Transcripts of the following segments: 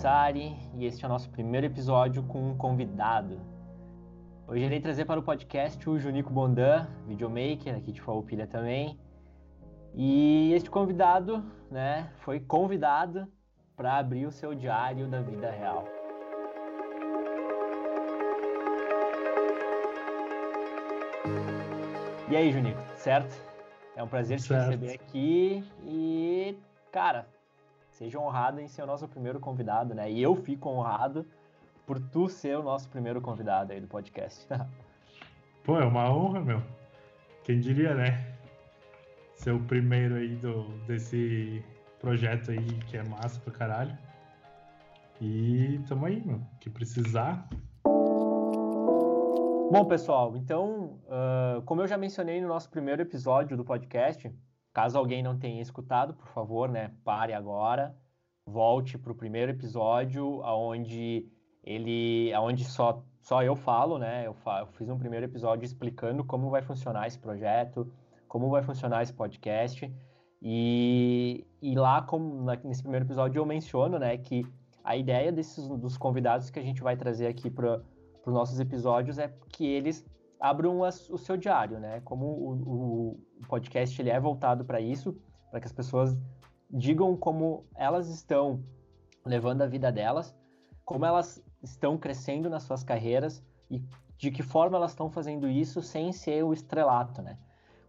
Sari e este é o nosso primeiro episódio com um convidado. Hoje irei trazer para o podcast o Junico Bondan, videomaker aqui de Farroupilha também. E este convidado, né, foi convidado para abrir o seu diário da vida real. E aí, Junico, certo? É um prazer te receber aqui e, cara, seja honrado em ser o nosso primeiro convidado, né? E eu fico honrado por tu ser o nosso primeiro convidado aí do podcast. Pô, é uma honra, meu. Quem diria, né? Ser o primeiro aí do, desse projeto aí que é massa pra caralho. E tamo aí, meu. Que precisar. Bom, pessoal, então, uh, como eu já mencionei no nosso primeiro episódio do podcast, Caso alguém não tenha escutado, por favor, né, pare agora, volte para o primeiro episódio, aonde ele, aonde só só eu falo, né? Eu, fa eu fiz um primeiro episódio explicando como vai funcionar esse projeto, como vai funcionar esse podcast. E, e lá, como na, nesse primeiro episódio, eu menciono, né, que a ideia desses dos convidados que a gente vai trazer aqui para os nossos episódios é que eles abram as, o seu diário, né? Como o, o, podcast ele é voltado para isso, para que as pessoas digam como elas estão levando a vida delas, como elas estão crescendo nas suas carreiras e de que forma elas estão fazendo isso sem ser o estrelato, né?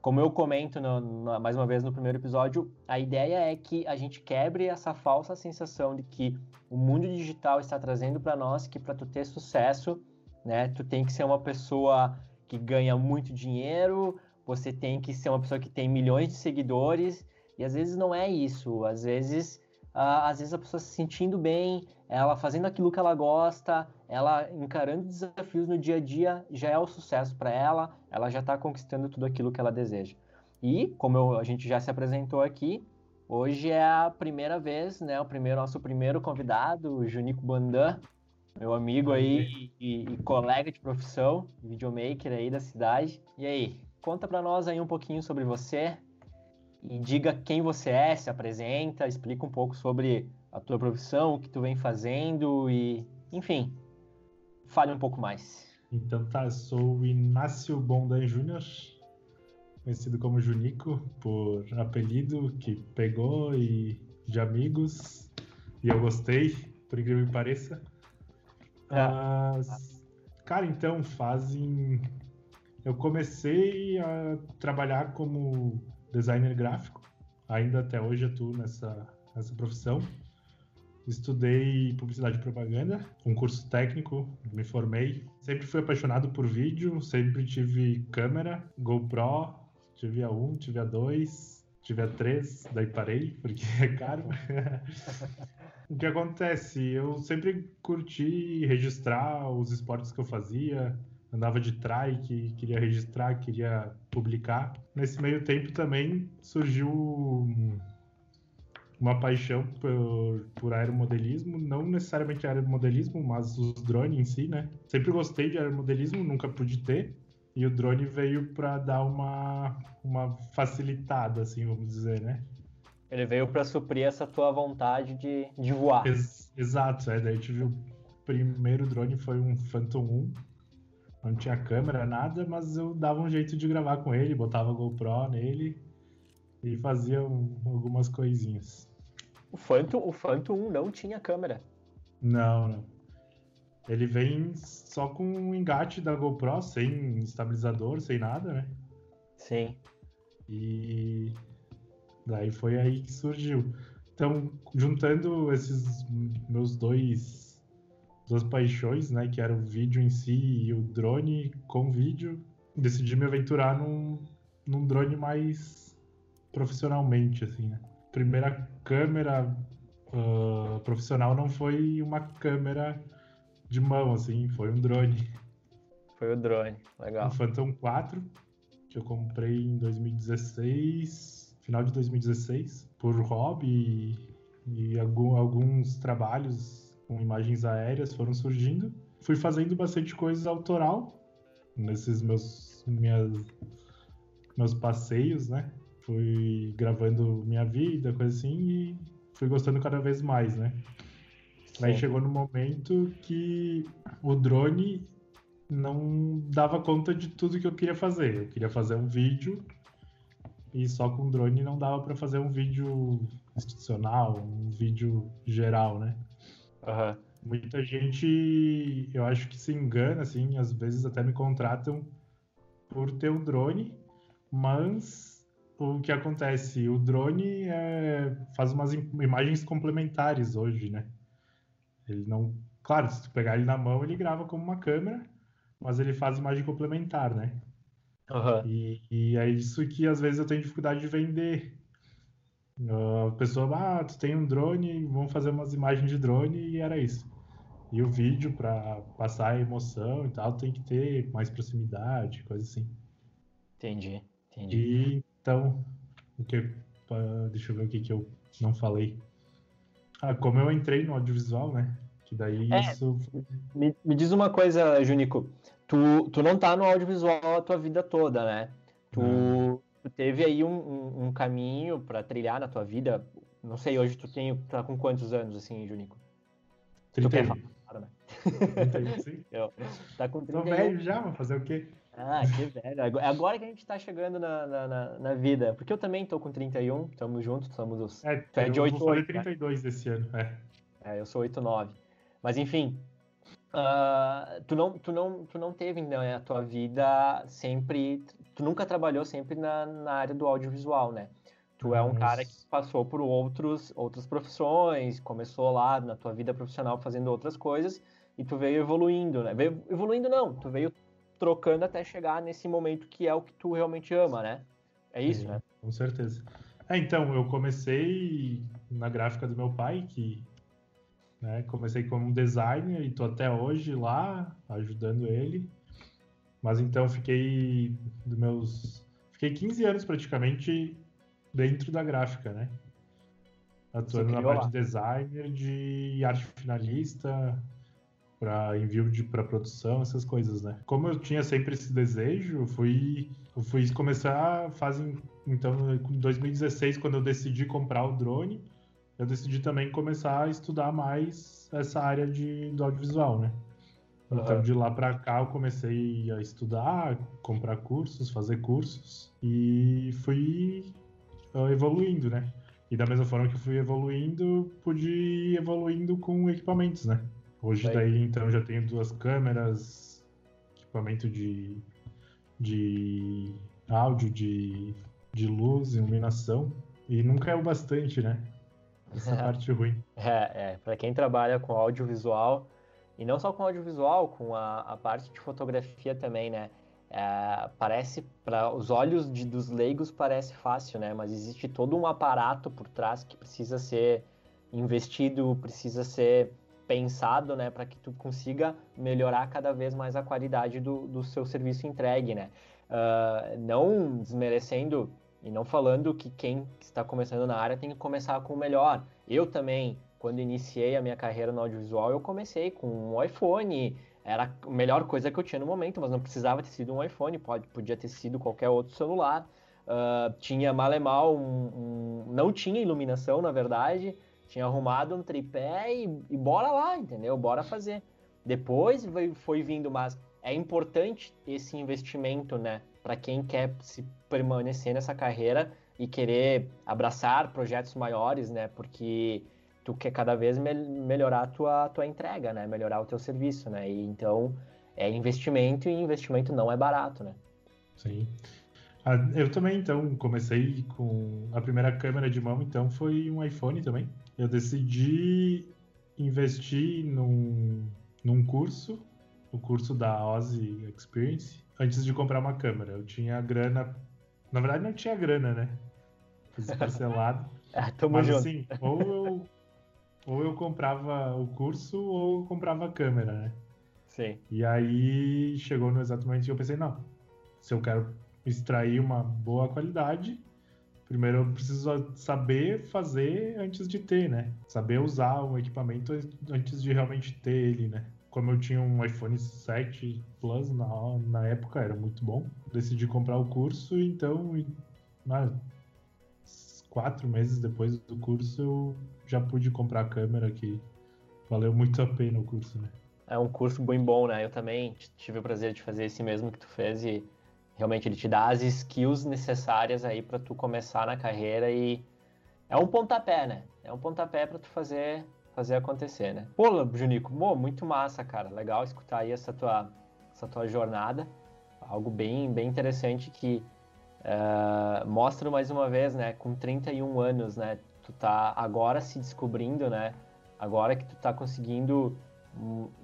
Como eu comento no, no, mais uma vez no primeiro episódio, a ideia é que a gente quebre essa falsa sensação de que o mundo digital está trazendo para nós que para tu ter sucesso, né, tu tem que ser uma pessoa que ganha muito dinheiro, você tem que ser uma pessoa que tem milhões de seguidores, e às vezes não é isso. Às vezes, às vezes a pessoa se sentindo bem, ela fazendo aquilo que ela gosta, ela encarando desafios no dia a dia, já é o sucesso para ela, ela já está conquistando tudo aquilo que ela deseja. E, como eu, a gente já se apresentou aqui, hoje é a primeira vez, né, o primeiro nosso primeiro convidado, o Junico Bandan, meu amigo aí e, e, colega de profissão, videomaker aí da cidade. E aí, conta para nós aí um pouquinho sobre você e diga quem você é, se apresenta, explica um pouco sobre a tua profissão, o que tu vem fazendo e, enfim, fale um pouco mais. Então tá, sou o Inácio Bondan Júnior, conhecido como Junico, por apelido que pegou e de amigos, e eu gostei, por incrível que pareça. Mas, cara, então fazem. Eu comecei a trabalhar como designer gráfico, ainda até hoje atuo nessa, nessa profissão. Estudei publicidade e propaganda, um curso técnico, me formei. Sempre fui apaixonado por vídeo, sempre tive câmera, GoPro, tive a 1, tive a 2, tive a 3, daí parei, porque é caro. o que acontece? Eu sempre curti registrar os esportes que eu fazia, andava de trike, queria registrar, queria publicar. Nesse meio tempo também surgiu uma paixão por, por aeromodelismo, não necessariamente aeromodelismo, mas os drones em si, né? Sempre gostei de aeromodelismo, nunca pude ter, e o drone veio para dar uma, uma facilitada, assim, vamos dizer, né? Ele veio para suprir essa tua vontade de, de voar. Ex exato, é. Daí tive o primeiro drone foi um Phantom 1. Não tinha câmera, nada, mas eu dava um jeito de gravar com ele, botava GoPro nele e fazia um, algumas coisinhas. O Phantom, o Phantom 1 não tinha câmera. Não, não. Ele vem só com um engate da GoPro, sem estabilizador, sem nada, né? Sim. E daí foi aí que surgiu. Então, juntando esses meus dois duas paixões, né, que era o vídeo em si e o drone com vídeo, decidi me aventurar num, num drone mais profissionalmente, assim, né? Primeira câmera uh, profissional não foi uma câmera de mão, assim, foi um drone. Foi o drone, legal. Um Phantom 4, que eu comprei em 2016, final de 2016, por hobby e, e algum, alguns trabalhos com imagens aéreas foram surgindo. Fui fazendo bastante coisa autoral nesses meus minhas, meus passeios, né? Fui gravando minha vida, coisa assim, e fui gostando cada vez mais, né? Aí chegou no momento que o drone não dava conta de tudo que eu queria fazer. Eu queria fazer um vídeo e só com drone não dava para fazer um vídeo institucional, um vídeo geral, né? Uhum. Muita gente, eu acho que se engana, assim, às vezes até me contratam por ter um drone, mas o que acontece? O drone é, faz umas imagens complementares hoje, né? Ele não. Claro, se tu pegar ele na mão, ele grava como uma câmera, mas ele faz imagem complementar, né? Uhum. E, e é isso que às vezes eu tenho dificuldade de vender. A pessoa, ah, tu tem um drone, vamos fazer umas imagens de drone e era isso. E o vídeo, para passar a emoção e tal, tem que ter mais proximidade, coisa assim. Entendi, entendi. E então, o que, deixa eu ver o que, que eu não falei. Ah, como eu entrei no audiovisual, né? Que daí é, isso. Me, me diz uma coisa, Junico. Tu, tu não tá no audiovisual a tua vida toda, né? Tu, tu teve aí um, um, um caminho para trilhar na tua vida. Não sei, hoje tu tem, tá com quantos anos, assim, Junico? 31. Tu quer falar, né? 31, sim. Eu, tá com 31. Tô velho já, vou fazer o quê? Ah, que velho. É agora que a gente tá chegando na, na, na, vida. Porque eu também tô com 31, estamos juntos, somos os. É, tu é de 8, eu 8, 32 né? esse ano, é. É, eu sou 8, 9. Mas enfim, uh, tu, não, tu, não, tu não teve né, a tua vida sempre. Tu nunca trabalhou sempre na, na área do audiovisual, né? Tu é um cara que passou por outros, outras profissões, começou lá na tua vida profissional fazendo outras coisas e tu veio evoluindo, né? Veio evoluindo não, tu veio trocando até chegar nesse momento que é o que tu realmente ama, né? É isso, né? Com certeza. É, então, eu comecei na gráfica do meu pai, que né, comecei como designer e tô até hoje lá ajudando ele. Mas então fiquei dos meus fiquei 15 anos praticamente dentro da gráfica, né? Atuando na parte de designer, de arte finalista, para envio de para produção, essas coisas, né? Como eu tinha sempre esse desejo, fui eu fui começar fazem então em 2016 quando eu decidi comprar o drone, eu decidi também começar a estudar mais essa área de do audiovisual, né? Então uhum. de lá para cá eu comecei a estudar, comprar cursos, fazer cursos e fui evoluindo, né? E da mesma forma que eu fui evoluindo, pude ir evoluindo com equipamentos, né? Hoje Bem. daí então já tenho duas câmeras, equipamento de, de áudio, de, de luz, iluminação. E nunca é o bastante, né? Essa é. parte ruim. É, é. para quem trabalha com audiovisual, e não só com audiovisual, com a, a parte de fotografia também, né? É, parece, para os olhos de, dos leigos, parece fácil, né? Mas existe todo um aparato por trás que precisa ser investido, precisa ser pensado, né, para que tu consiga melhorar cada vez mais a qualidade do, do seu serviço entregue, né? Uh, não desmerecendo e não falando que quem está começando na área tem que começar com o melhor. Eu também, quando iniciei a minha carreira no audiovisual, eu comecei com um iPhone, era a melhor coisa que eu tinha no momento, mas não precisava ter sido um iPhone, pode, podia ter sido qualquer outro celular. Uh, tinha mal e mal, um, um, não tinha iluminação, na verdade, tinha arrumado um tripé e, e bora lá, entendeu? Bora fazer. Depois foi, vindo, mas é importante esse investimento, né? Para quem quer se permanecer nessa carreira e querer abraçar projetos maiores, né? Porque tu quer cada vez me melhorar a tua, tua entrega, né? Melhorar o teu serviço, né? E então é investimento e investimento não é barato, né? Sim. Ah, eu também, então, comecei com a primeira câmera de mão, então foi um iPhone também eu decidi investir num, num curso, o curso da Ozzy Experience, antes de comprar uma câmera. Eu tinha grana. Na verdade, não tinha grana, né? Fiz parcelado. ah, tamo Mas junto. assim, ou eu, ou eu comprava o curso ou eu comprava a câmera, né? Sim. E aí chegou no exato momento que eu pensei, não, se eu quero extrair uma boa qualidade, primeiro eu preciso saber fazer antes de ter, né? Saber usar o equipamento antes de realmente ter ele, né? Como eu tinha um iPhone 7 Plus na, na época, era muito bom. Decidi comprar o curso, então, na, quatro meses depois do curso, eu já pude comprar a câmera que valeu muito a pena o curso, né? É um curso bem bom, né? Eu também tive o prazer de fazer esse mesmo que tu fez e realmente ele te dá as skills necessárias aí para tu começar na carreira e é um pontapé, né? É um pontapé para tu fazer fazer acontecer, né? Pô, Junico, pô, muito massa, cara. Legal escutar aí essa tua essa tua jornada, algo bem bem interessante que uh, mostra mais uma vez, né? Com 31 anos, né? Tu tá agora se descobrindo, né? Agora que tu tá conseguindo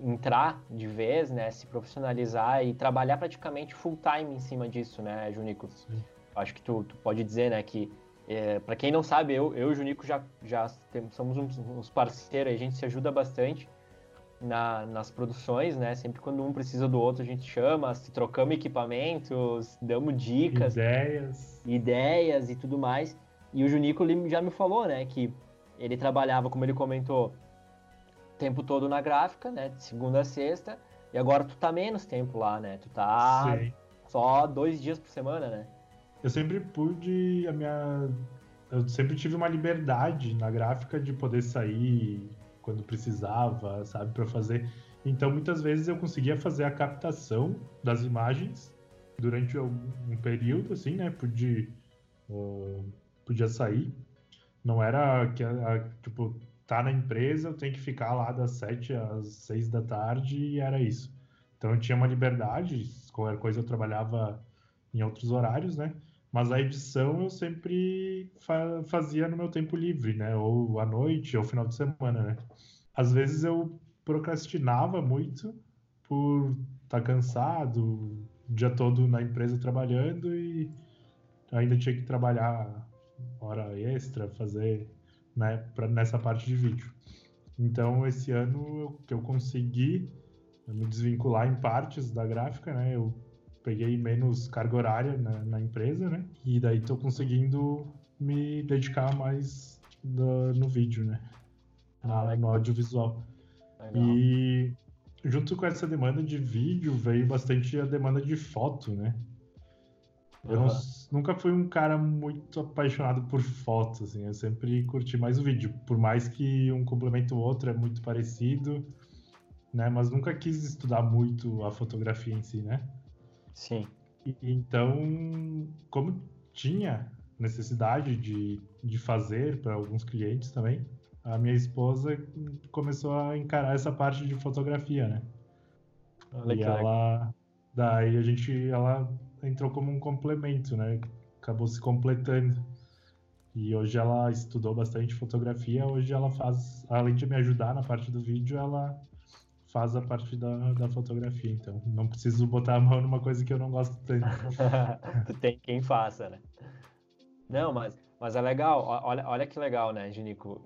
entrar de vez, né? Se profissionalizar e trabalhar praticamente full time em cima disso, né, Junico? Sim. Acho que tu, tu pode dizer, né, que é, para quem não sabe, eu, eu e o Junico já, já temos, somos uns, uns parceiros, a gente se ajuda bastante na, nas produções, né? Sempre quando um precisa do outro, a gente chama, se trocamos equipamentos, damos dicas, ideias, ideias e tudo mais. E o Junico já me falou, né, que ele trabalhava, como ele comentou, tempo todo na gráfica, né, de segunda a sexta, e agora tu tá menos tempo lá, né? Tu tá só dois dias por semana, né? eu sempre pude a minha eu sempre tive uma liberdade na gráfica de poder sair quando precisava, sabe, para fazer. Então muitas vezes eu conseguia fazer a captação das imagens durante um, período, assim, né? Podia, uh, podia sair. Não era que tipo tá na empresa, eu tenho que ficar lá das 7 às 6 da tarde e era isso. Então eu tinha uma liberdade, qualquer coisa eu trabalhava em outros horários, né? Mas a edição eu sempre fa fazia no meu tempo livre, né? Ou à noite, ou final de semana, né? Às vezes eu procrastinava muito por estar tá cansado, o dia todo na empresa trabalhando e ainda tinha que trabalhar hora extra, fazer né, pra, nessa parte de vídeo. Então, esse ano que eu consegui me desvincular em partes da gráfica, né? Eu peguei menos carga horária na, na empresa, né? E daí tô conseguindo me dedicar mais no, no vídeo, né? Ah, no audiovisual. Legal. E junto com essa demanda de vídeo veio bastante a demanda de foto, né? Eu não, nunca fui um cara muito apaixonado por foto, assim. Eu sempre curti mais o vídeo, por mais que um complemento o outro é muito parecido, né? Mas nunca quis estudar muito a fotografia em si, né? Sim. Então, como tinha necessidade de, de fazer para alguns clientes também, a minha esposa começou a encarar essa parte de fotografia, né? Olha e ela, daí a gente, ela entrou como um complemento, né? Acabou se completando. E hoje ela estudou bastante fotografia. Hoje ela faz, além de me ajudar na parte do vídeo, ela faz a parte da, da fotografia, então não preciso botar a mão numa coisa que eu não gosto tanto. Tem quem faça, né? Não, mas, mas é legal, olha, olha que legal, né, Ginico?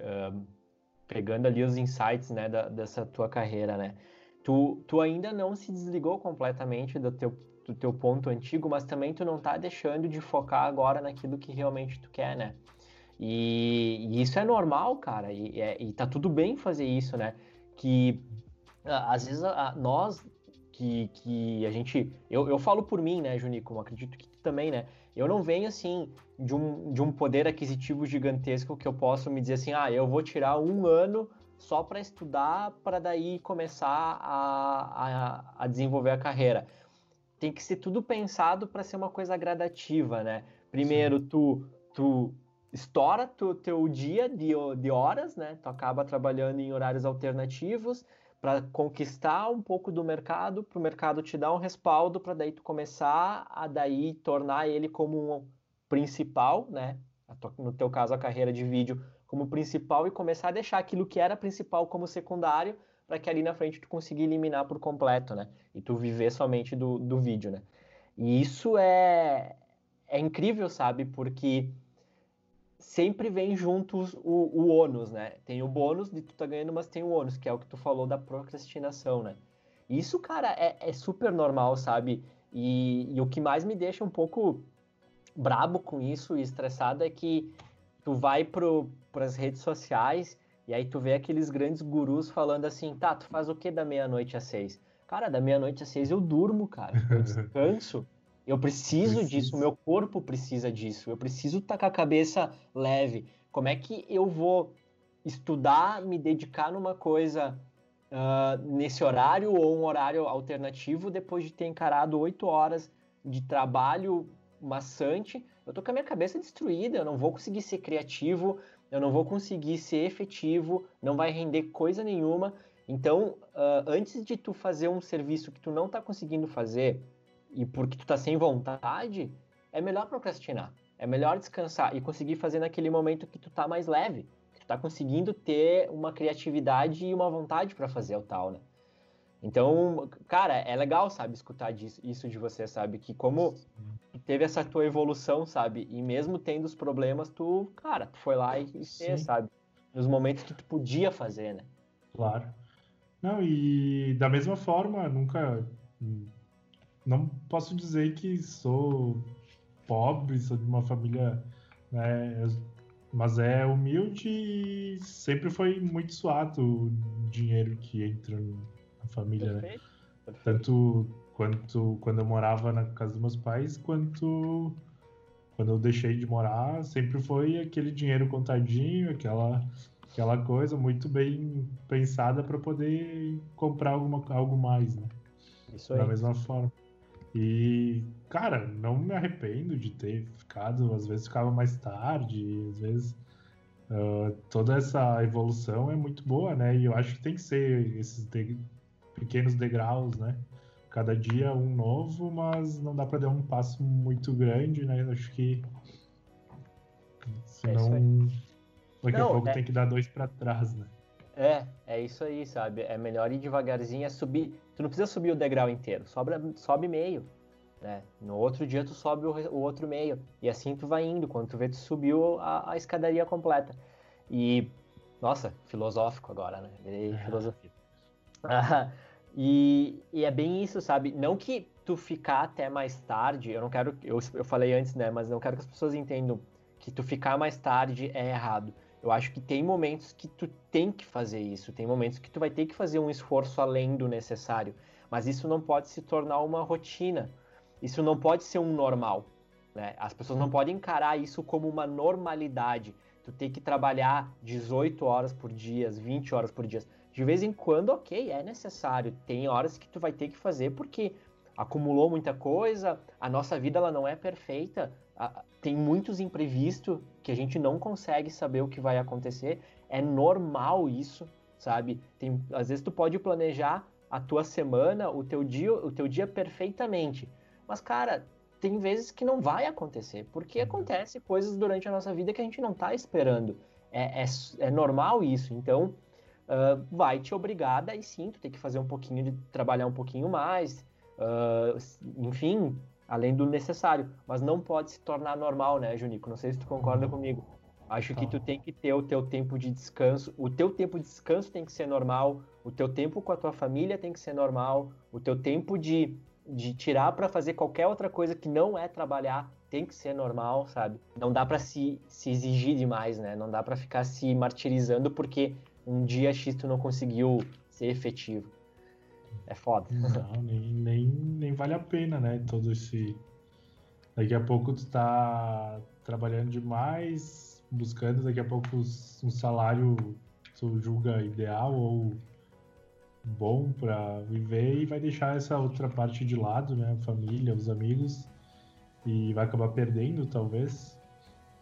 Pegando ali os insights, né, da, dessa tua carreira, né? Tu, tu ainda não se desligou completamente do teu, do teu ponto antigo, mas também tu não tá deixando de focar agora naquilo que realmente tu quer, né? E, e isso é normal, cara, e, é, e tá tudo bem fazer isso, né? Que às vezes a, nós que, que a gente. Eu, eu falo por mim, né, Juni, como acredito que tu também, né? Eu não venho assim de um, de um poder aquisitivo gigantesco que eu posso me dizer assim, ah, eu vou tirar um ano só para estudar, para daí começar a, a, a, desenvolver a carreira. Tem que ser tudo pensado para ser uma coisa gradativa, né? Primeiro, tu, tu estoura tu, teu dia de, de horas, né? Tu acaba trabalhando em horários alternativos para conquistar um pouco do mercado, para o mercado te dar um respaldo, para daí tu começar a daí tornar ele como um principal, né? No teu caso, a carreira de vídeo como principal e começar a deixar aquilo que era principal como secundário, para que ali na frente tu consiga eliminar por completo, né? E tu viver somente do, do vídeo, né? E isso é, é incrível, sabe? Porque sempre vem juntos o, o ônus, né? Tem o bônus de tu tá ganhando, mas tem o ônus, que é o que tu falou da procrastinação, né? Isso, cara, é, é super normal, sabe? E, e, o que mais me deixa um pouco brabo com isso e estressado é que tu vai pro, pras redes sociais e aí tu vê aqueles grandes gurus falando assim, tá, tu faz o que da meia-noite às seis? Cara, da meia-noite às seis eu durmo, cara. Eu descanso. Eu preciso, preciso disso, meu corpo precisa disso. Eu preciso estar com a cabeça leve. Como é que eu vou estudar, me dedicar numa coisa uh, nesse horário ou um horário alternativo depois de ter encarado oito horas de trabalho maçante. Eu tô com a minha cabeça destruída, eu não vou conseguir ser criativo, eu não vou conseguir ser efetivo, não vai render coisa nenhuma. Então, uh, antes de tu fazer um serviço que tu não tá conseguindo fazer e porque tu tá sem vontade, é melhor procrastinar. É melhor descansar e conseguir fazer naquele momento que tu tá mais leve tá conseguindo ter uma criatividade e uma vontade para fazer o tal, né? Então, cara, é legal, sabe, escutar disso, isso de você, sabe? Que como teve essa tua evolução, sabe? E mesmo tendo os problemas, tu, cara, tu foi lá e, fez, sabe? Nos momentos que tu podia fazer, né? Claro. Não, e da mesma forma, nunca. Não posso dizer que sou pobre, sou de uma família. Né, mas é humilde e sempre foi muito suado o dinheiro que entra na família, né? Perfeito. né? Tanto quanto quando eu morava na casa dos meus pais, quanto quando eu deixei de morar, sempre foi aquele dinheiro contadinho, aquela aquela coisa muito bem pensada para poder comprar alguma, algo mais, né? Isso aí. Da mesma forma. E, cara, não me arrependo de ter ficado, às vezes ficava mais tarde, às vezes uh, toda essa evolução é muito boa, né? E eu acho que tem que ser esses de, pequenos degraus, né? Cada dia um novo, mas não dá para dar um passo muito grande, né? Acho que senão é daqui não, a pouco é... tem que dar dois para trás, né? É, é isso aí, sabe? É melhor ir devagarzinho, é subir. Tu não precisa subir o degrau inteiro, sobra, sobe meio. Né? No outro dia tu sobe o, o, outro meio. E assim tu vai indo. Quando tu vê, tu subiu a, a escadaria completa. E, nossa, filosófico agora, né? Virei é. filosofia. E, e, é bem isso, sabe? Não que tu ficar até mais tarde, eu não quero. Eu, eu falei antes, né? Mas não quero que as pessoas entendam que tu ficar mais tarde é errado. Eu acho que tem momentos que tu tem que fazer isso, tem momentos que tu vai ter que fazer um esforço além do necessário, mas isso não pode se tornar uma rotina. Isso não pode ser um normal. Né? As pessoas não podem encarar isso como uma normalidade. Tu tem que trabalhar 18 horas por dia, 20 horas por dia. De vez em quando, ok, é necessário. Tem horas que tu vai ter que fazer porque acumulou muita coisa, a nossa vida ela não é perfeita, tem muitos imprevistos que a gente não consegue saber o que vai acontecer. É normal isso, sabe? Tem, às vezes tu pode planejar a tua semana, o teu dia, o teu dia perfeitamente. Mas cara, tem vezes que não vai acontecer, porque uhum. acontece coisas durante a nossa vida que a gente não está esperando. É, é, é, normal isso, então uh, vai te obrigar, daí sim, tu tem que fazer um pouquinho de trabalhar um pouquinho mais, uh, enfim, além do necessário, mas não pode se tornar normal, né, Junico? Não sei se tu concorda comigo. Acho que tu tem que ter o teu tempo de descanso, o teu tempo de descanso tem que ser normal, o teu tempo com a tua família tem que ser normal, o teu tempo de, de tirar para fazer qualquer outra coisa que não é trabalhar tem que ser normal, sabe? Não dá para se, se exigir demais, né? Não dá para ficar se martirizando porque um dia X tu não conseguiu ser efetivo. É foda. Não, nem, nem, nem vale a pena, né? Todo esse. Daqui a pouco tu tá trabalhando demais, buscando daqui a pouco um salário que tu julga ideal ou bom para viver e vai deixar essa outra parte de lado, né? A família, os amigos, e vai acabar perdendo, talvez.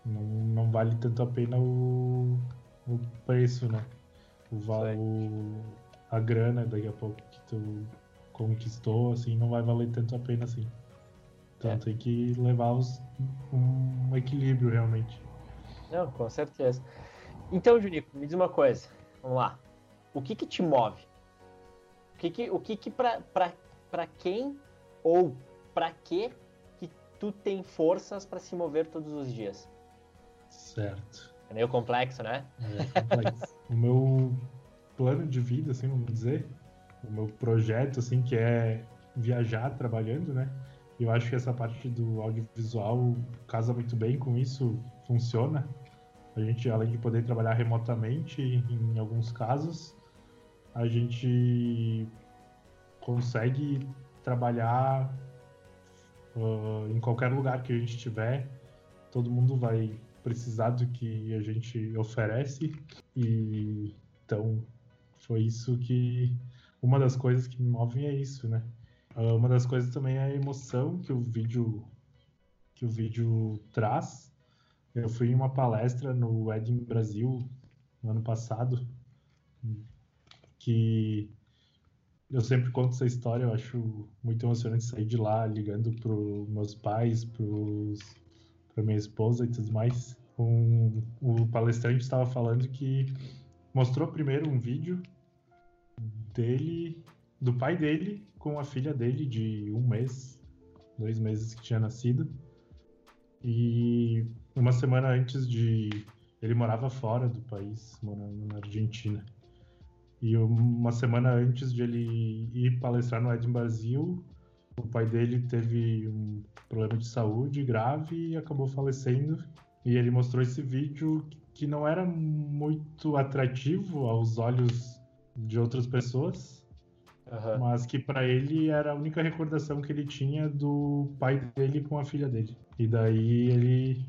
Não, não vale tanto a pena o, o preço, né? O valor a grana daqui a pouco que tu conquistou, assim, não vai valer tanto a pena assim. Então é. tem que levar os, um equilíbrio realmente. Não, com certeza. Então, Junico, me diz uma coisa. Vamos lá. O que que te move? O que que, o que, que pra, pra, pra quem ou pra que que tu tem forças para se mover todos os dias? Certo. É meio complexo, né? É complexo. O meu plano de vida, assim, vamos dizer, o meu projeto, assim, que é viajar trabalhando, né? Eu acho que essa parte do audiovisual casa muito bem com isso, funciona. A gente, além de poder trabalhar remotamente, em alguns casos, a gente consegue trabalhar uh, em qualquer lugar que a gente estiver. Todo mundo vai precisar do que a gente oferece e então foi isso que. Uma das coisas que me movem é isso, né? Ah, uma das coisas também é a emoção que o vídeo que o vídeo traz. Eu fui em uma palestra no Edin Brasil no ano passado, que eu sempre conto essa história, eu acho muito emocionante sair de lá ligando para meus pais, para minha esposa e tudo mais. Um, o palestrante estava falando que mostrou primeiro um vídeo dele, do pai dele, com a filha dele de um mês, dois meses que tinha nascido. E uma semana antes de. Ele morava fora do país, morando na Argentina. E uma semana antes de ele ir palestrar no Edin Brasil, o pai dele teve um problema de saúde grave e acabou falecendo. E ele mostrou esse vídeo que não era muito atrativo aos olhos de outras pessoas, uhum. mas que para ele era a única recordação que ele tinha do pai dele com a filha dele. E daí ele,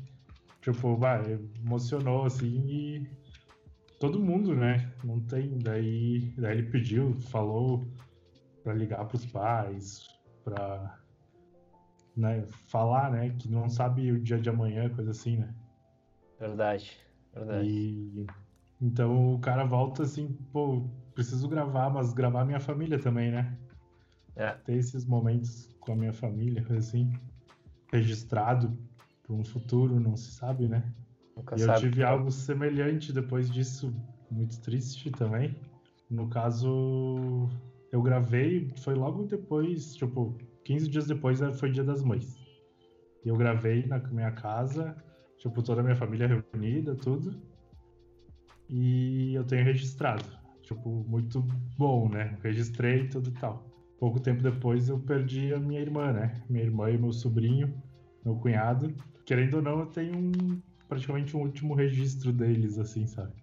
tipo, vai, emocionou assim e todo mundo, né? Não tem. Daí, daí ele pediu, falou para ligar para os pais, para né, falar, né, que não sabe o dia de amanhã, coisa assim, né? Verdade, verdade. E então o cara volta assim, pô, preciso gravar, mas gravar minha família também, né? É. Ter esses momentos com a minha família, assim, registrado para um futuro, não se sabe, né? Nunca e eu tive algo semelhante depois disso, muito triste também. No caso, eu gravei, foi logo depois, tipo, 15 dias depois foi Dia das Mães. E eu gravei na minha casa, tipo, toda a minha família reunida, tudo. E eu tenho registrado. Tipo, muito bom, né? Registrei tudo e tal. Pouco tempo depois eu perdi a minha irmã, né? Minha irmã e meu sobrinho, meu cunhado. Querendo ou não, eu tenho um, praticamente um último registro deles, assim, sabe?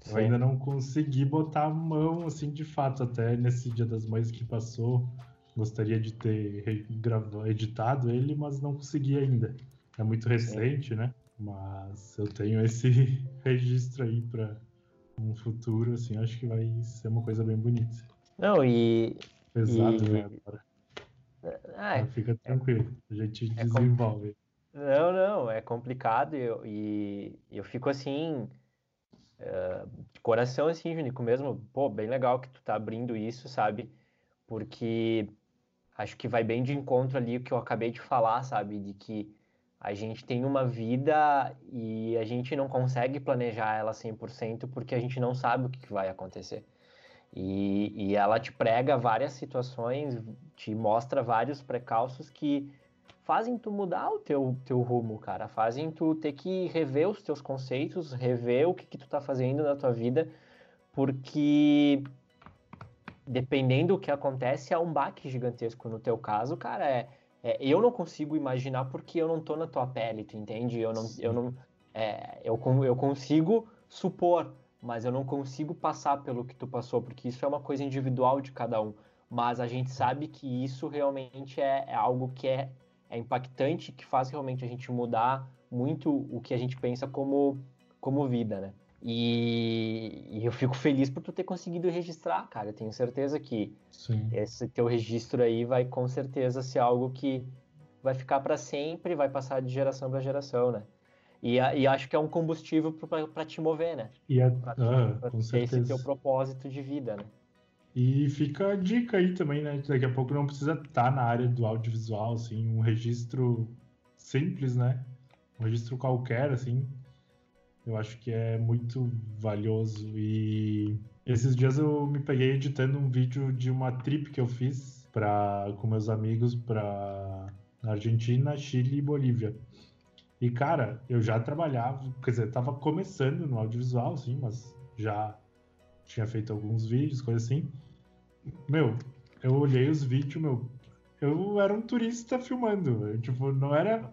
Sim. Eu ainda não consegui botar a mão, assim, de fato, até nesse Dia das Mães que passou. Gostaria de ter gravado, editado ele, mas não consegui ainda. É muito recente, Sim. né? Mas eu tenho esse registro aí para um futuro, assim, acho que vai ser uma coisa bem bonita. Não, e. Pesado, e... né, agora. Ah, fica tranquilo, a gente é desenvolve. Não, não, é complicado e eu, e eu fico assim, uh, de coração assim, Junico, mesmo, pô, bem legal que tu tá abrindo isso, sabe? Porque acho que vai bem de encontro ali o que eu acabei de falar, sabe? De que a gente tem uma vida e a gente não consegue planejar ela 100% porque a gente não sabe o que vai acontecer. E, e ela te prega várias situações, te mostra vários precalços que fazem tu mudar o teu, teu rumo, cara. Fazem tu ter que rever os teus conceitos, rever o que, que tu tá fazendo na tua vida, porque dependendo do que acontece, é um baque gigantesco. No teu caso, cara, é, é, eu não consigo imaginar porque eu não tô na tua pele, tu entende? Eu não, eu não, é, eu, eu consigo supor, mas eu não consigo passar pelo que tu passou, porque isso é uma coisa individual de cada um. Mas a gente sabe que isso realmente é, é algo que é é impactante, que faz realmente a gente mudar muito o que a gente pensa como, como vida, né? E, e, eu fico feliz por tu ter conseguido registrar, cara. Eu tenho certeza que Sim. esse teu registro aí vai com certeza ser algo que vai ficar para sempre, vai passar de geração para geração, né? E, e, acho que é um combustível para te mover, né? E a, pra, ah, pra com ter esse teu propósito de vida, né? E fica a dica aí também, né? Daqui a pouco não precisa estar na área do audiovisual, assim, um registro simples, né? Um registro qualquer, assim. Eu acho que é muito valioso. E esses dias eu me peguei editando um vídeo de uma trip que eu fiz pra, com meus amigos para Argentina, Chile e Bolívia. E, cara, eu já trabalhava, quer dizer, tava começando no audiovisual, assim, mas já tinha feito alguns vídeos, coisa assim. Meu, eu olhei os vídeos, meu. Eu era um turista filmando. Eu, tipo, não era.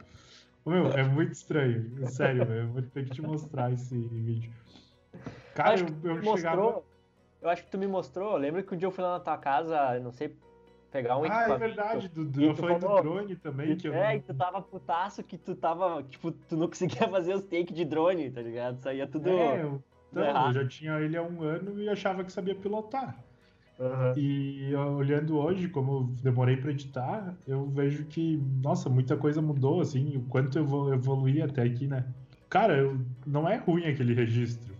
Meu, é muito estranho. Sério. Eu vou ter que te mostrar esse vídeo. Cara, eu, eu mostrou, chegava. Eu acho que tu me mostrou. Lembra que um dia eu fui lá na tua casa, não sei, pegar um Ah, é verdade, do, eu falei falou, do drone também. Que eu é, que tu tava putaço, que tu tava, tipo, tu não conseguia fazer os takes de drone, tá ligado? Saía tudo. É, eu Então, eu já tinha ele há um ano e achava que sabia pilotar. Uhum. E olhando hoje, como demorei para editar, eu vejo que, nossa, muita coisa mudou, assim, o quanto eu vou evoluir até aqui, né? Cara, eu, não é ruim aquele registro.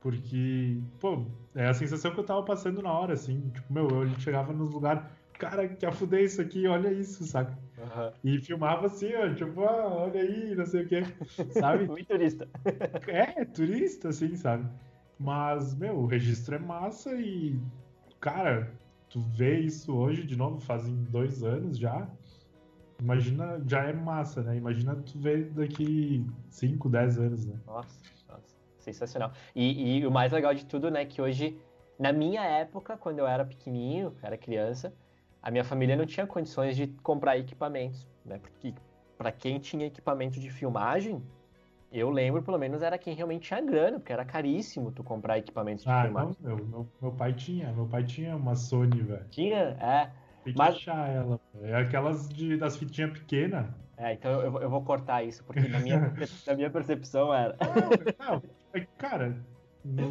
Porque, pô, é a sensação que eu tava passando na hora, assim. Tipo, meu, eu chegava nos lugares, cara, que afudei isso aqui, olha isso, saca? Uhum. E filmava assim, ó, tipo, ah, olha aí, não sei o quê, sabe? Muito turista. É, turista, assim, sabe? Mas, meu, o registro é massa e cara, tu vê isso hoje de novo, fazem dois anos já. Imagina, já é massa, né? Imagina tu ver daqui 5, 10 anos, né? Nossa, nossa, sensacional. E, e, o mais legal de tudo, né, que hoje, na minha época, quando eu era pequenininho, era criança, a minha família não tinha condições de comprar equipamentos, né? Porque para quem tinha equipamento de filmagem, eu lembro, pelo menos, era quem realmente tinha grana, porque era caríssimo tu comprar equipamentos de ah, filmagem. Não, meu, meu, meu, pai tinha, meu pai tinha uma Sony, velho. Tinha? É. Tem que Mas... achar ela. É aquelas de, das fitinhas pequenas. É, então eu, eu vou cortar isso, porque na minha, na minha percepção era. Não, não, é cara, não,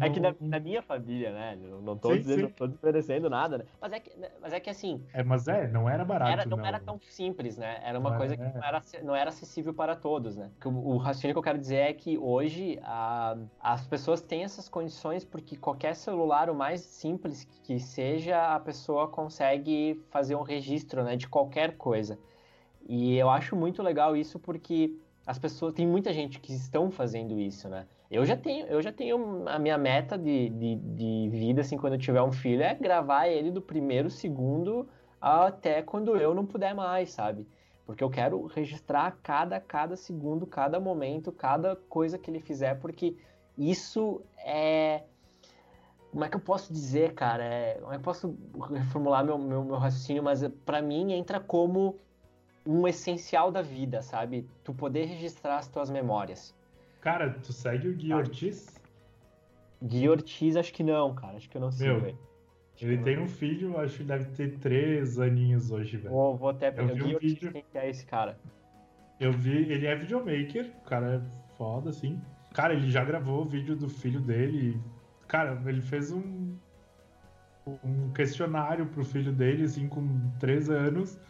é que na, na, minha família, né? Não, não tô sim, dizendo, sim. tô desmerecendo nada, né? Mas é que, mas é que assim. É, mas é, não era barato. Era, não, não, era tão simples, né? Era uma não coisa que não era, não era acessível para todos, né? O, o raciocínio que eu quero dizer é que hoje a, as pessoas têm essas condições porque qualquer celular, o mais simples que seja, a pessoa consegue fazer um registro né, de qualquer coisa. E eu acho muito legal isso porque as pessoas. Tem muita gente que estão fazendo isso, né? Eu já tenho, eu já tenho a minha meta de, de, de, vida, assim, quando eu tiver um filho, é gravar ele do primeiro segundo até quando eu não puder mais, sabe? Porque eu quero registrar cada, cada segundo, cada momento, cada coisa que ele fizer, porque isso é. Como é que eu posso dizer, cara? É... Como é que eu posso reformular meu, meu, meu raciocínio? Mas para mim entra como um essencial da vida, sabe? Tu poder registrar as tuas memórias. Cara, tu segue o Gui ah. Ortiz? Gui Ortiz, acho que não, cara. Acho que eu não sei, velho. Ele tem um filho, acho que deve ter três aninhos hoje, velho. Vou, vou até pegar. Eu vi um vídeo... quem que é esse cara. Eu vi, ele é videomaker, o cara é foda, assim. Cara, ele já gravou o vídeo do filho dele. Cara, ele fez um, um questionário pro filho dele, assim, com três anos,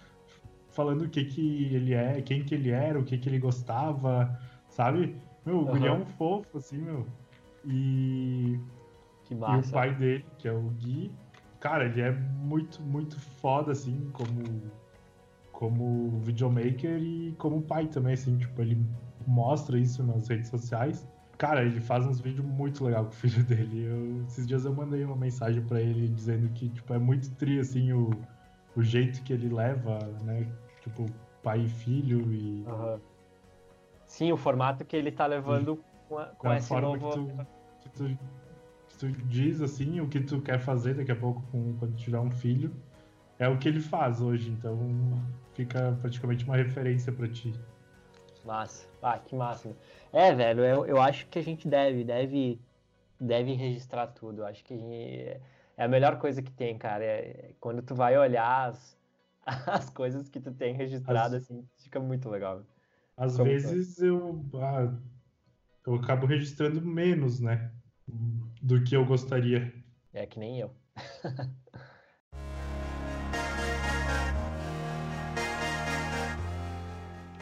falando o que que ele é, quem que ele era, o que que ele gostava, sabe? Meu, o uhum. é um fofo, assim, meu. E. Que massa. E o pai dele, que é o Gui, cara, ele é muito, muito foda, assim, como. Como videomaker e como pai também, assim, tipo, ele mostra isso nas redes sociais. Cara, ele faz uns vídeos muito legal com o filho dele. Eu, esses dias eu mandei uma mensagem para ele dizendo que, tipo, é muito tri, assim, o, o jeito que ele leva, né? Tipo, pai e filho e. Uhum Sim, o formato que ele tá levando com, a, com esse forma novo... Que tu, que, tu, que tu, diz, assim, o que tu quer fazer daqui a pouco com, quando tiver um filho, é o que ele faz hoje, então fica praticamente uma referência para ti. Massa. Ah, que massa. É, velho, eu, eu acho que a gente deve, deve, deve registrar tudo. Eu acho que gente, é a melhor coisa que tem, cara. É, quando tu vai olhar as, as coisas que tu tem registrado, as... assim, fica muito legal. Às Como vezes eu, ah, eu acabo registrando menos, né? Do que eu gostaria. É que nem eu.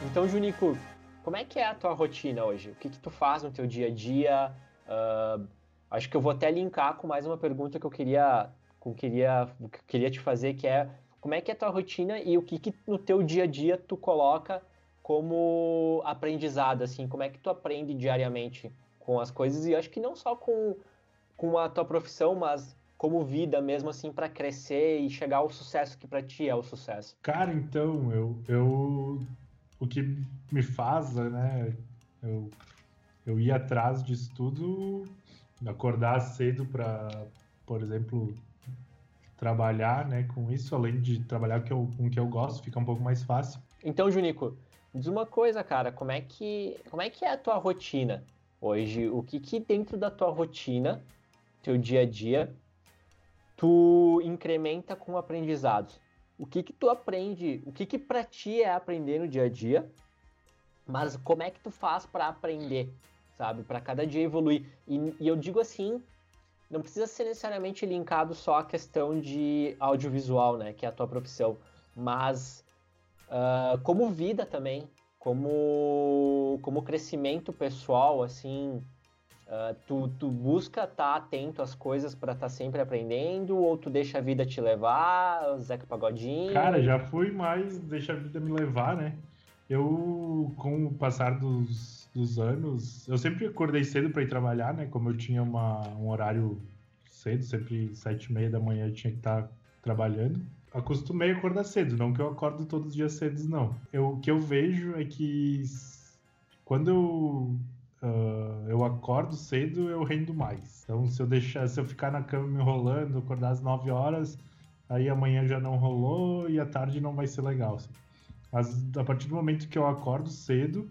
então, Junico, como é que é a tua rotina hoje? O que, que tu faz no teu dia a dia? Uh, acho que eu vou até linkar com mais uma pergunta que eu queria, que eu queria, que eu queria te fazer, que é como é que é a tua rotina e o que, que no teu dia a dia tu coloca como aprendizado, assim, como é que tu aprende diariamente com as coisas e acho que não só com, com a tua profissão, mas como vida mesmo assim para crescer e chegar ao sucesso que para ti é o sucesso. Cara, então, eu, eu o que me faz, né, eu, eu ir atrás disso tudo, acordar cedo para, por exemplo, trabalhar, né, com isso, além de trabalhar com o que eu gosto, fica um pouco mais fácil. Então, Junico, Diz uma coisa, cara, como é que, como é, que é a tua rotina hoje? O que que dentro da tua rotina, teu dia a dia, tu incrementa com aprendizados? O que que tu aprende? O que que para ti é aprender no dia a dia? Mas como é que tu faz para aprender? sabe? Para cada dia evoluir. E, e, eu digo assim, não precisa ser necessariamente linkado só à questão de audiovisual, né? Que é a tua profissão, mas uh, como vida também, como como crescimento pessoal, assim. Uh, tu, tu busca estar tá atento às coisas para estar tá sempre aprendendo ou tu deixa a vida te levar, Zeca Pagodinho? Cara, já fui mais deixa a vida me levar, né? Eu, com o passar dos, dos anos, eu sempre acordei cedo para ir trabalhar, né? Como eu tinha uma, um horário cedo, sempre sete e meia da manhã eu tinha que estar trabalhando. Acostumei a acordar cedo, não que eu acordo todos os dias cedo, não. Eu, o que eu vejo é que quando eu, uh, eu acordo cedo, eu rendo mais. Então, se eu deixar, se eu ficar na cama me enrolando, acordar às 9 horas, aí amanhã já não rolou e à tarde não vai ser legal. Assim. Mas a partir do momento que eu acordo cedo,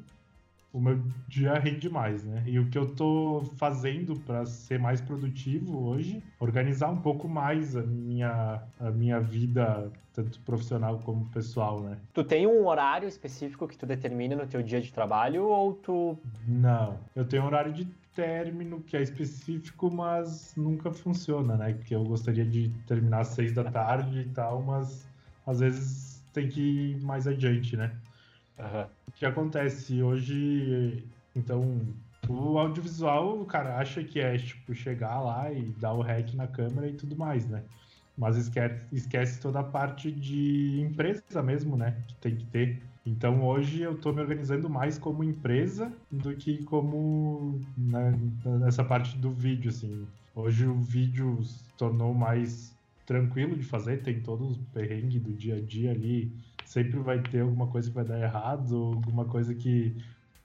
o meu dia rende mais, né? E o que eu tô fazendo para ser mais produtivo hoje, organizar um pouco mais a minha, a minha vida, tanto profissional como pessoal, né? Tu tem um horário específico que tu determina no teu dia de trabalho ou tu... Não, eu tenho um horário de término que é específico, mas nunca funciona, né? Porque eu gostaria de terminar às seis da tarde e tal, mas às vezes tem que ir mais adiante, né? Uhum. O que acontece hoje, então, o audiovisual, o cara acha que é, tipo, chegar lá e dar o rec na câmera e tudo mais, né? Mas esquece, esquece toda a parte de empresa mesmo, né? Que tem que ter. Então hoje eu estou me organizando mais como empresa do que como né, nessa parte do vídeo, assim. Hoje o vídeo se tornou mais tranquilo de fazer, tem todos os perrengues do dia a dia ali. Sempre vai ter alguma coisa que vai dar errado, alguma coisa que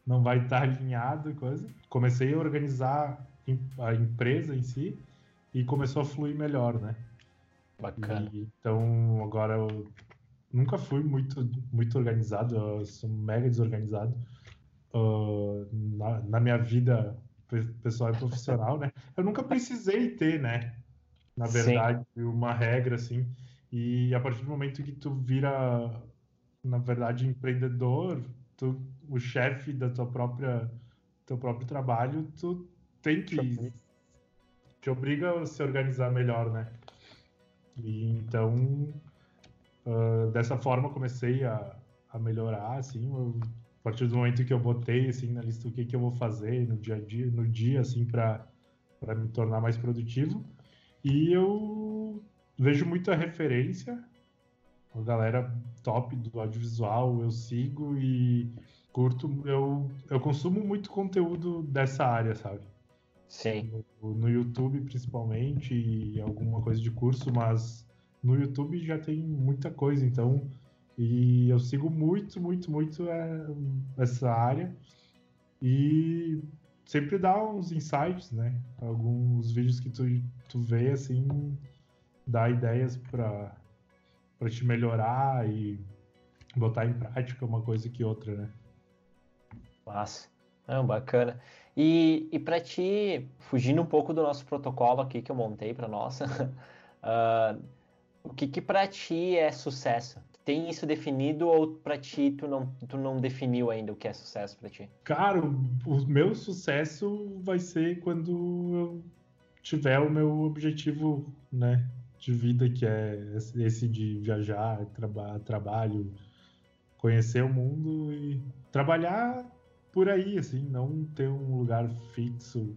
não vai estar alinhado, coisa. Comecei a organizar a empresa em si e começou a fluir melhor, né? Bacana. E, então agora eu nunca fui muito muito organizado, eu sou mega desorganizado uh, na, na minha vida pessoal e profissional, né? Eu nunca precisei ter, né? na verdade, Sim. uma regra, assim. E a partir do momento que tu vira, na verdade, empreendedor, tu, o chefe da tua própria teu próprio trabalho, tu tem que te obriga a se organizar melhor, né? E então, uh, dessa forma, comecei a, a melhorar, assim, eu, a partir do momento que eu botei, assim, na lista o que, que eu vou fazer no dia a dia, no dia, assim, para me tornar mais produtivo. E eu vejo muita referência, a galera top do audiovisual, eu sigo e curto, eu, eu consumo muito conteúdo dessa área, sabe? Sim. No, no YouTube principalmente e alguma coisa de curso, mas no YouTube já tem muita coisa, então e eu sigo muito, muito, muito é, essa área e sempre dá uns insights, né? Alguns vídeos que tu, tu vê, assim, dá ideias para para te melhorar e botar em prática uma coisa que outra, né? Massa. Não, bacana. E, e para ti, fugindo um pouco do nosso protocolo aqui que eu montei para nossa, uh, o que que para ti é sucesso? tem isso definido ou para ti tu não, tu não definiu ainda o que é sucesso para ti? Cara, o meu sucesso vai ser quando eu tiver o meu objetivo, né, de vida que é esse de viajar, traba trabalho, conhecer o mundo e trabalhar por aí, assim, não ter um lugar fixo,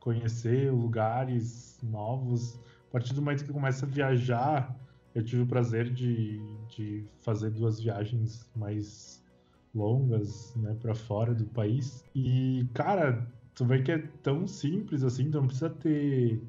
conhecer lugares novos. A partir do momento que começa a viajar, eu tive o prazer de, de fazer duas viagens mais longas, né, para fora do país. E, cara, tu vê que é tão simples assim, então não precisa ter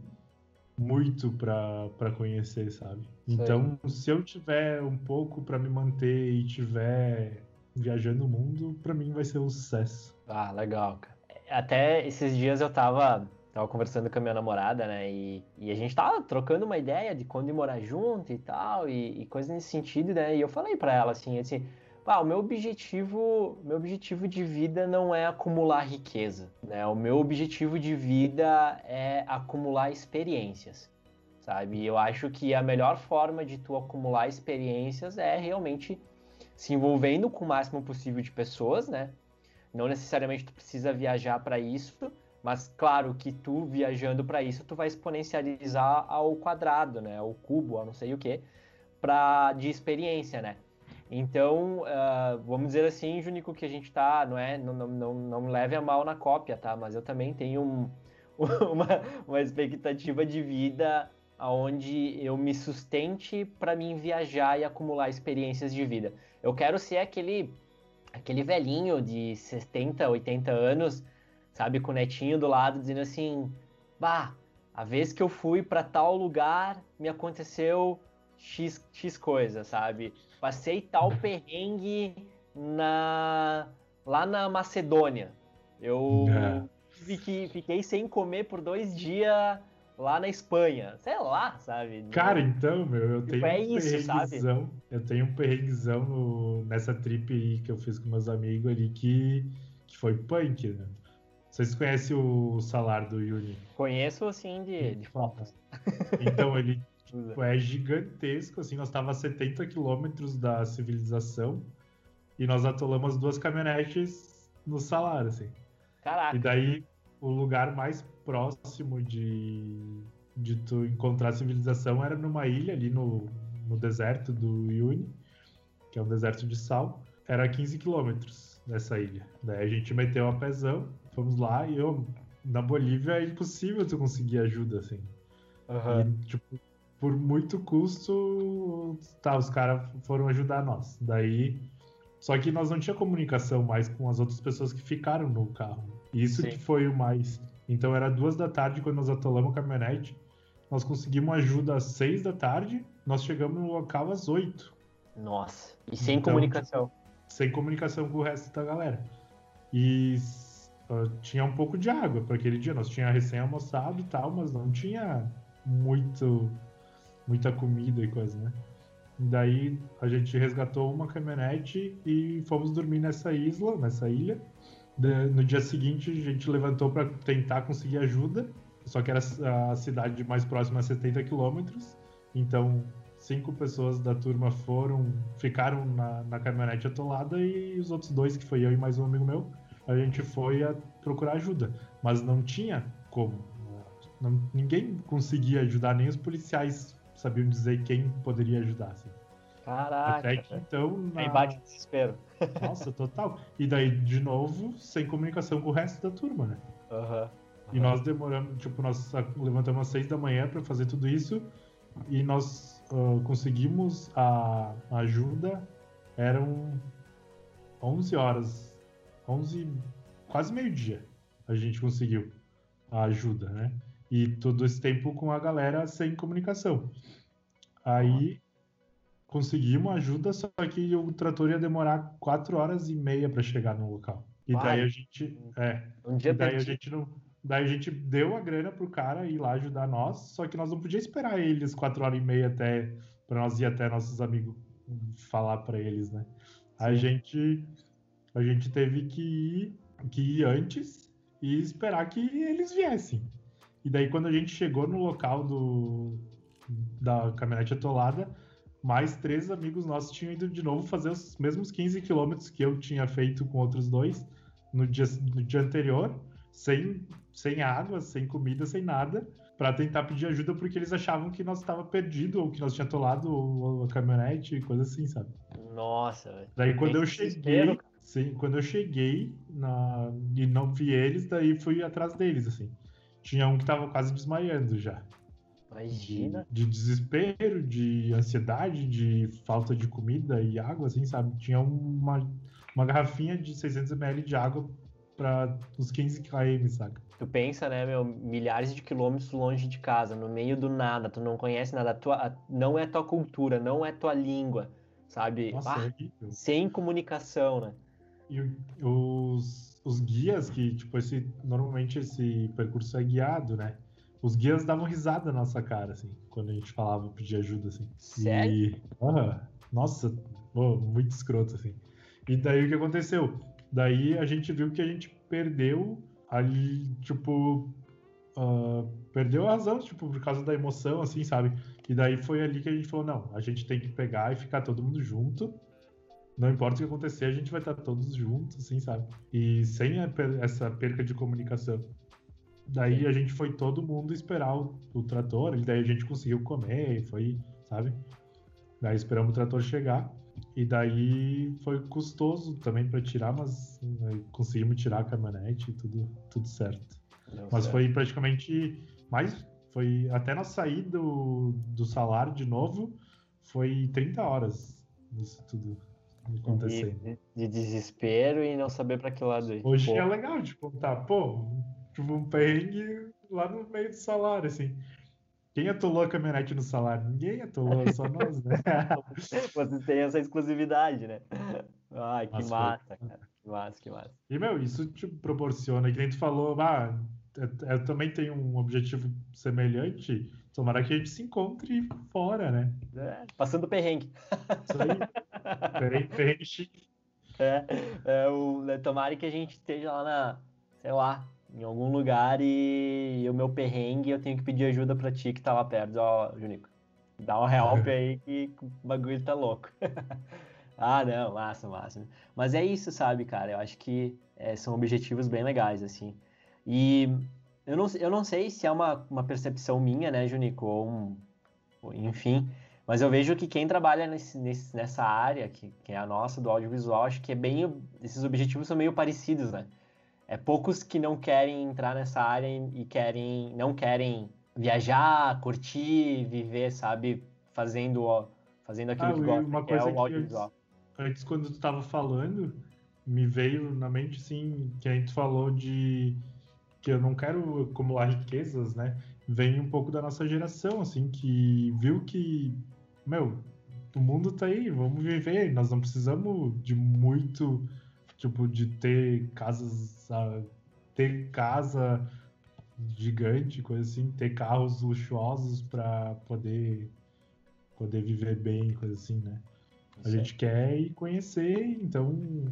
muito para conhecer, sabe? Então, se eu tiver um pouco para me manter e tiver viajando o mundo, para mim vai ser um sucesso. Ah, legal, cara. Até esses dias eu tava tava conversando com a minha namorada, né? E, e a gente tava trocando uma ideia de quando ir morar junto e tal, e, e coisas nesse sentido, né? E eu falei para ela assim, assim, ah, o meu objetivo, meu objetivo de vida não é acumular riqueza, né? O meu objetivo de vida é acumular experiências, sabe? Eu acho que a melhor forma de tu acumular experiências é realmente se envolvendo com o máximo possível de pessoas, né? Não necessariamente tu precisa viajar para isso, mas claro que tu viajando para isso, tu vai exponencializar ao quadrado, né? Ao cubo, ao não sei o que, para de experiência, né? Então, uh, vamos dizer assim, Júnico, que a gente tá, não é, não, não, não, não leve a mal na cópia, tá? Mas eu também tenho um, uma, uma expectativa de vida onde eu me sustente para mim viajar e acumular experiências de vida. Eu quero ser aquele aquele velhinho de 70, 80 anos, sabe, com o netinho do lado dizendo assim: "Bah, a vez que eu fui para tal lugar, me aconteceu X, X coisa, sabe? Passei tal perrengue na lá na Macedônia. Eu fiquei, fiquei sem comer por dois dias lá na Espanha. Sei lá, sabe? Cara, então, meu, eu tipo, tenho é um isso, sabe? Eu tenho um perrenguezão no, nessa trip aí que eu fiz com meus amigos ali que, que foi punk, né? Vocês conhecem o salário do Yuri? Conheço, assim, de, de fotos. Então, ele tipo, é gigantesco, assim, nós estávamos a 70 quilômetros da civilização e nós atolamos duas caminhonetes no salário, assim. Caraca. E daí, o lugar mais próximo de, de tu encontrar civilização era numa ilha ali no, no deserto do Yuni, que é um deserto de sal. Era 15 quilômetros dessa ilha. Daí a gente meteu a pezão, fomos lá e eu, na Bolívia é impossível tu conseguir ajuda, assim. Uhum. E, tipo, por muito custo, tá, os caras foram ajudar nós. Daí, só que nós não tinha comunicação mais com as outras pessoas que ficaram no carro. Isso Sim. que foi o mais então era duas da tarde quando nós atolamos a caminhonete. Nós conseguimos ajuda às seis da tarde, nós chegamos no local às oito. Nossa, e sem então, comunicação. Sem comunicação com o resto da galera. E uh, tinha um pouco de água para aquele dia. Nós tinha recém almoçado e tal, mas não tinha muito muita comida e coisa, né? Daí a gente resgatou uma caminhonete e fomos dormir nessa isla, nessa ilha no dia seguinte, a gente levantou para tentar conseguir ajuda, só que era a cidade mais próxima a 70 quilômetros. Então, cinco pessoas da turma foram, ficaram na, na caminhonete atolada e os outros dois, que foi eu e mais um amigo meu, a gente foi a procurar ajuda. Mas não tinha como. Não, ninguém conseguia ajudar, nem os policiais sabiam dizer quem poderia ajudar. Assim. Caraca. Até que então. Na... Aí bate desespero. Nossa, total. E daí, de novo, sem comunicação com o resto da turma, né? Aham. Uhum. E nós demoramos, tipo, nós levantamos às seis da manhã para fazer tudo isso e nós uh, conseguimos a ajuda. Eram 11 horas, 11, quase meio-dia a gente conseguiu a ajuda, né? E todo esse tempo com a galera sem comunicação. Aí conseguimos ajuda, só que o trator ia demorar quatro horas e meia para chegar no local. E Vai. daí a gente. É, um dia daí a gente não. Daí a gente deu a grana pro cara ir lá ajudar nós, só que nós não podíamos esperar eles quatro horas e meia até para nós ir até nossos amigos falar para eles, né? Sim. A gente a gente teve que ir, que ir antes e esperar que eles viessem. E daí quando a gente chegou no local do da caminhonete atolada, mais três amigos nossos tinham ido de novo fazer os mesmos 15 quilômetros que eu tinha feito com outros dois no dia, no dia anterior, sem, sem água, sem comida, sem nada, para tentar pedir ajuda porque eles achavam que nós estava perdido ou que nós tinha atolado a caminhonete, coisa assim, sabe? Nossa, velho. Daí quando eu cheguei, sim, quando eu cheguei na, e não vi eles, daí fui atrás deles, assim. Tinha um que tava quase desmaiando já. Imagina. De, de, desespero, de ansiedade, de falta de comida e água, assim, sabe? Tinha uma, uma garrafinha de 600 ml de água para os 15 km, saca? Tu pensa, né, meu, milhares de quilômetros longe de casa, no meio do nada, tu não conhece nada, tua, não é tua cultura, não é tua língua, sabe? Nossa, ah, é sem comunicação, né? E os, os guias que, tipo, esse, normalmente esse percurso é guiado, né? Os guias davam risada na nossa cara, assim, quando a gente falava, pedir ajuda, assim. Sério? E, uh, nossa, oh, muito escroto, assim. E daí o que aconteceu? Daí a gente viu que a gente perdeu ali, tipo, uh, perdeu a razão, tipo, por causa da emoção, assim, sabe? E daí foi ali que a gente falou, não, a gente tem que pegar e ficar todo mundo junto não importa o que acontecer, a gente vai estar todos juntos, assim, sabe? E sem a, essa perca de comunicação. Daí a gente foi todo mundo esperar o, o trator, e daí a gente conseguiu comer, foi, sabe? Daí esperamos o trator chegar. E daí foi custoso também para tirar, mas né, conseguimos tirar a caminhonete e tudo, tudo certo. Deu mas certo. foi praticamente mais. Foi até nós sair do, do salário de novo, foi 30 horas isso tudo acontecendo. De, de desespero e não saber para que lado ir. Hoje pô. é legal de contar, pô, tipo um perrengue lá no meio do salário, assim. Quem atolou a caminhonete no salário? Ninguém atolou, só nós, né? Vocês têm essa exclusividade, né? Ai, que Mas massa, foi... cara. Que massa, que massa. E, meu, isso te proporciona, que nem tu falou, ah, eu também tenho um objetivo semelhante, tomara que a gente se encontre fora, né? É, passando perrengue. Isso aí. chique. É, é, o, tomara que a gente esteja lá na, sei lá, em algum lugar e, e, o meu perrengue eu tenho que pedir ajuda pra ti que tá lá perto. Ó, Junico, dá um help aí que o bagulho tá louco. ah, não, massa, massa. Mas é isso, sabe, cara? Eu acho que é, são objetivos bem legais, assim. E eu não, eu não sei se é uma, uma percepção minha, né, Junico, ou um, enfim, mas eu vejo que quem trabalha nesse, nesse, nessa área, que, que é a nossa, do audiovisual, acho que é bem. Esses objetivos são meio parecidos, né? é poucos que não querem entrar nessa área e querem não querem viajar, curtir, viver, sabe, fazendo fazendo aquilo ah, que gosta, uma que é o audiovisual. Antes, antes, quando tu estava falando, me veio na mente assim, que a gente falou de que eu não quero acumular riquezas, né? Vem um pouco da nossa geração, assim, que viu que, meu, o mundo tá aí, vamos viver, nós não precisamos de muito tipo, de ter casas, ter casa gigante, coisa assim, ter carros luxuosos para poder poder viver bem, coisa assim, né? A gente quer ir conhecer, então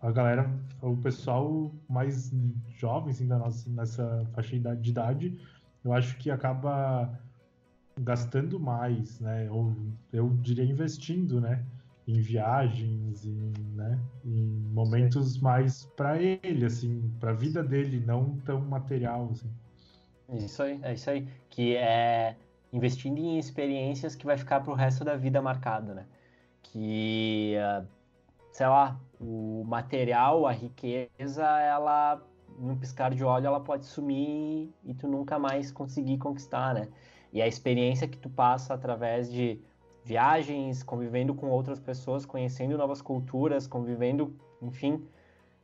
a galera, o pessoal mais jovem assim, da nossa, nessa faixa de idade, eu acho que acaba gastando mais, né? Ou eu diria investindo, né? em viagens, em, né, em momentos Sim. mais para ele, assim, para a vida dele, não tão material, assim. Isso aí, é isso aí, que é investindo em experiências que vai ficar para o resto da vida marcado, né? Que, sei lá, o material, a riqueza, ela, num piscar de olho, ela pode sumir e tu nunca mais conseguir conquistar, né? E a experiência que tu passa através de viagens, convivendo com outras pessoas, conhecendo novas culturas, convivendo, enfim,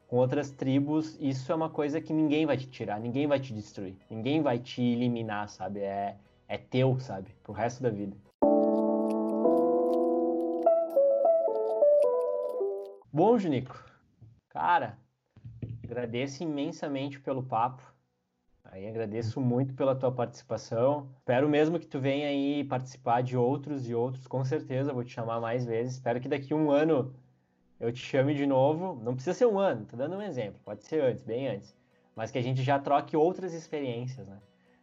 com outras tribos, isso é uma coisa que ninguém vai te tirar, ninguém vai te destruir, ninguém vai te eliminar, sabe? É, é teu, sabe? Pro resto da vida. Bom, Junico, cara, agradeço imensamente pelo papo. Aí agradeço muito pela tua participação. Espero mesmo que tu venha aí participar de outros e outros, com certeza vou te chamar mais vezes. Espero que daqui um ano eu te chame de novo. Não precisa ser um ano, tô dando um exemplo, pode ser antes, bem antes. Mas que a gente já troque outras experiências, né?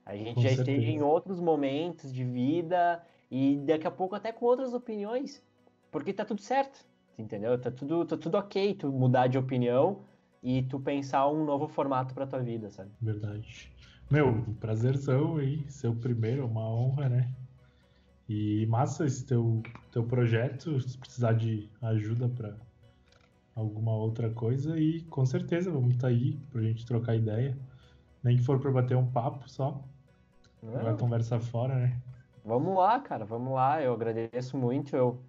A gente com já certeza. esteja em outros momentos de vida e daqui a pouco até com outras opiniões, porque tá tudo certo, entendeu? Tá tudo, tá tudo ok tu mudar de opinião e tu pensar um novo formato para tua vida, sabe? Verdade. Meu, prazerzão aí, ser o primeiro, uma honra, né? E massa esse teu, teu projeto, se precisar de ajuda para alguma outra coisa, e com certeza vamos estar tá aí pra gente trocar ideia. Nem que for para bater um papo só. Vai conversar fora, né? Vamos lá, cara, vamos lá. Eu agradeço muito. Eu,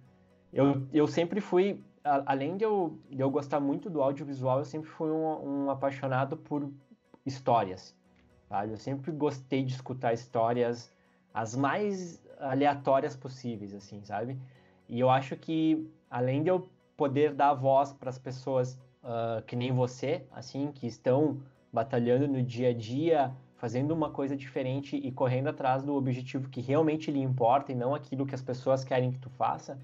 eu, eu sempre fui, além de eu, de eu gostar muito do audiovisual, eu sempre fui um, um apaixonado por histórias sabe? Eu sempre gostei de escutar histórias as mais aleatórias possíveis, assim, sabe? E eu acho que, além de eu poder dar voz para as pessoas uh, que nem você, assim, que estão batalhando no dia a dia, fazendo uma coisa diferente e correndo atrás do objetivo que realmente lhe importa e não aquilo que as pessoas querem que tu faça,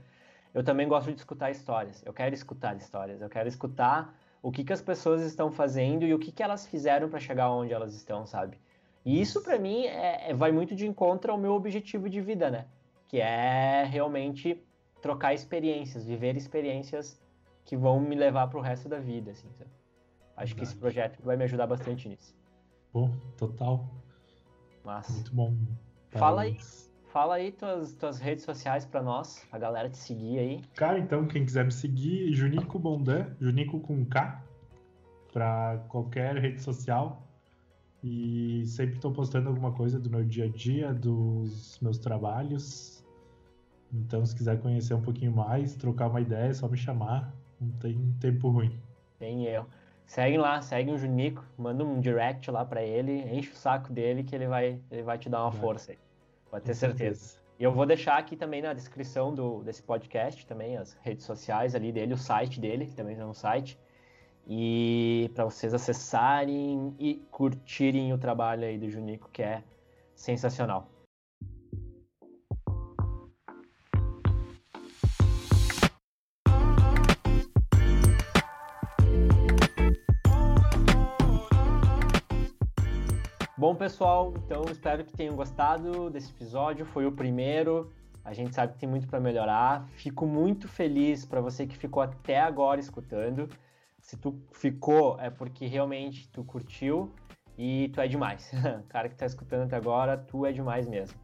eu também gosto de escutar histórias. Eu quero escutar histórias, eu quero escutar o que, que as pessoas estão fazendo e o que, que elas fizeram para chegar onde elas estão, sabe? E isso para mim é, é, vai muito de encontro ao meu objetivo de vida, né? Que é realmente trocar experiências, viver experiências que vão me levar para o resto da vida, assim. Sabe? Acho Verdade. que esse projeto vai me ajudar bastante nisso. Bom, total. Mas... Muito bom. Fala aí, fala aí tuas, tuas redes sociais para nós, a galera te seguir aí. Cara, então, quem quiser me seguir, Junico Bondan, Junico com K, para qualquer rede social. E sempre estou postando alguma coisa do meu dia a dia, dos meus trabalhos. Então, se quiser conhecer um pouquinho mais, trocar uma ideia, é só me chamar. Não tem tempo ruim. Tem eu. Segue lá, segue o Junico, manda um direct lá para ele, enche o saco dele que ele vai, ele vai te dar uma força aí. Pode ter certeza. E eu vou deixar aqui também na descrição do, desse podcast também as redes sociais ali dele, o site dele, que também é um site. E para vocês acessarem e curtirem o trabalho aí do Junico, que é sensacional. Bom, pessoal, então espero que tenham gostado desse episódio. Foi o primeiro. A gente sabe que tem muito para melhorar. Fico muito feliz para você que ficou até agora escutando. Se tu ficou, é porque realmente tu curtiu e tu é demais. Cara que tá escutando até agora, tu é demais mesmo.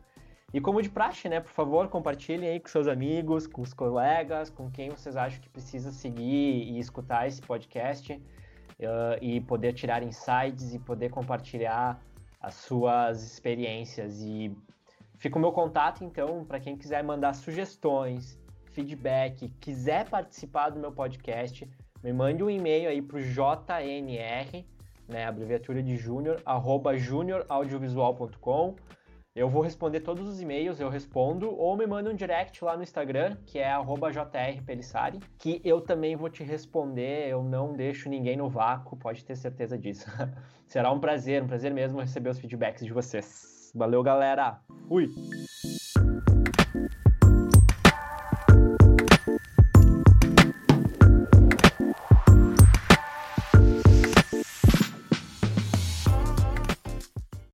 E como de praxe, né, por favor, compartilhem aí com seus amigos, com os colegas, com quem vocês acham que precisa seguir e escutar esse podcast uh, e poder tirar insights e poder compartilhar as suas experiências. E fica o meu contato, então, para quem quiser mandar sugestões, feedback, quiser participar do meu podcast, me mande um e-mail aí para o JNR, né, abreviatura de júnior, arroba junioraudiovisual.com. Eu vou responder todos os e-mails, eu respondo, ou me manda um direct lá no Instagram, que é jrpelissari, que eu também vou te responder, eu não deixo ninguém no vácuo, pode ter certeza disso. Será um prazer, um prazer mesmo receber os feedbacks de vocês. Valeu, galera! Fui!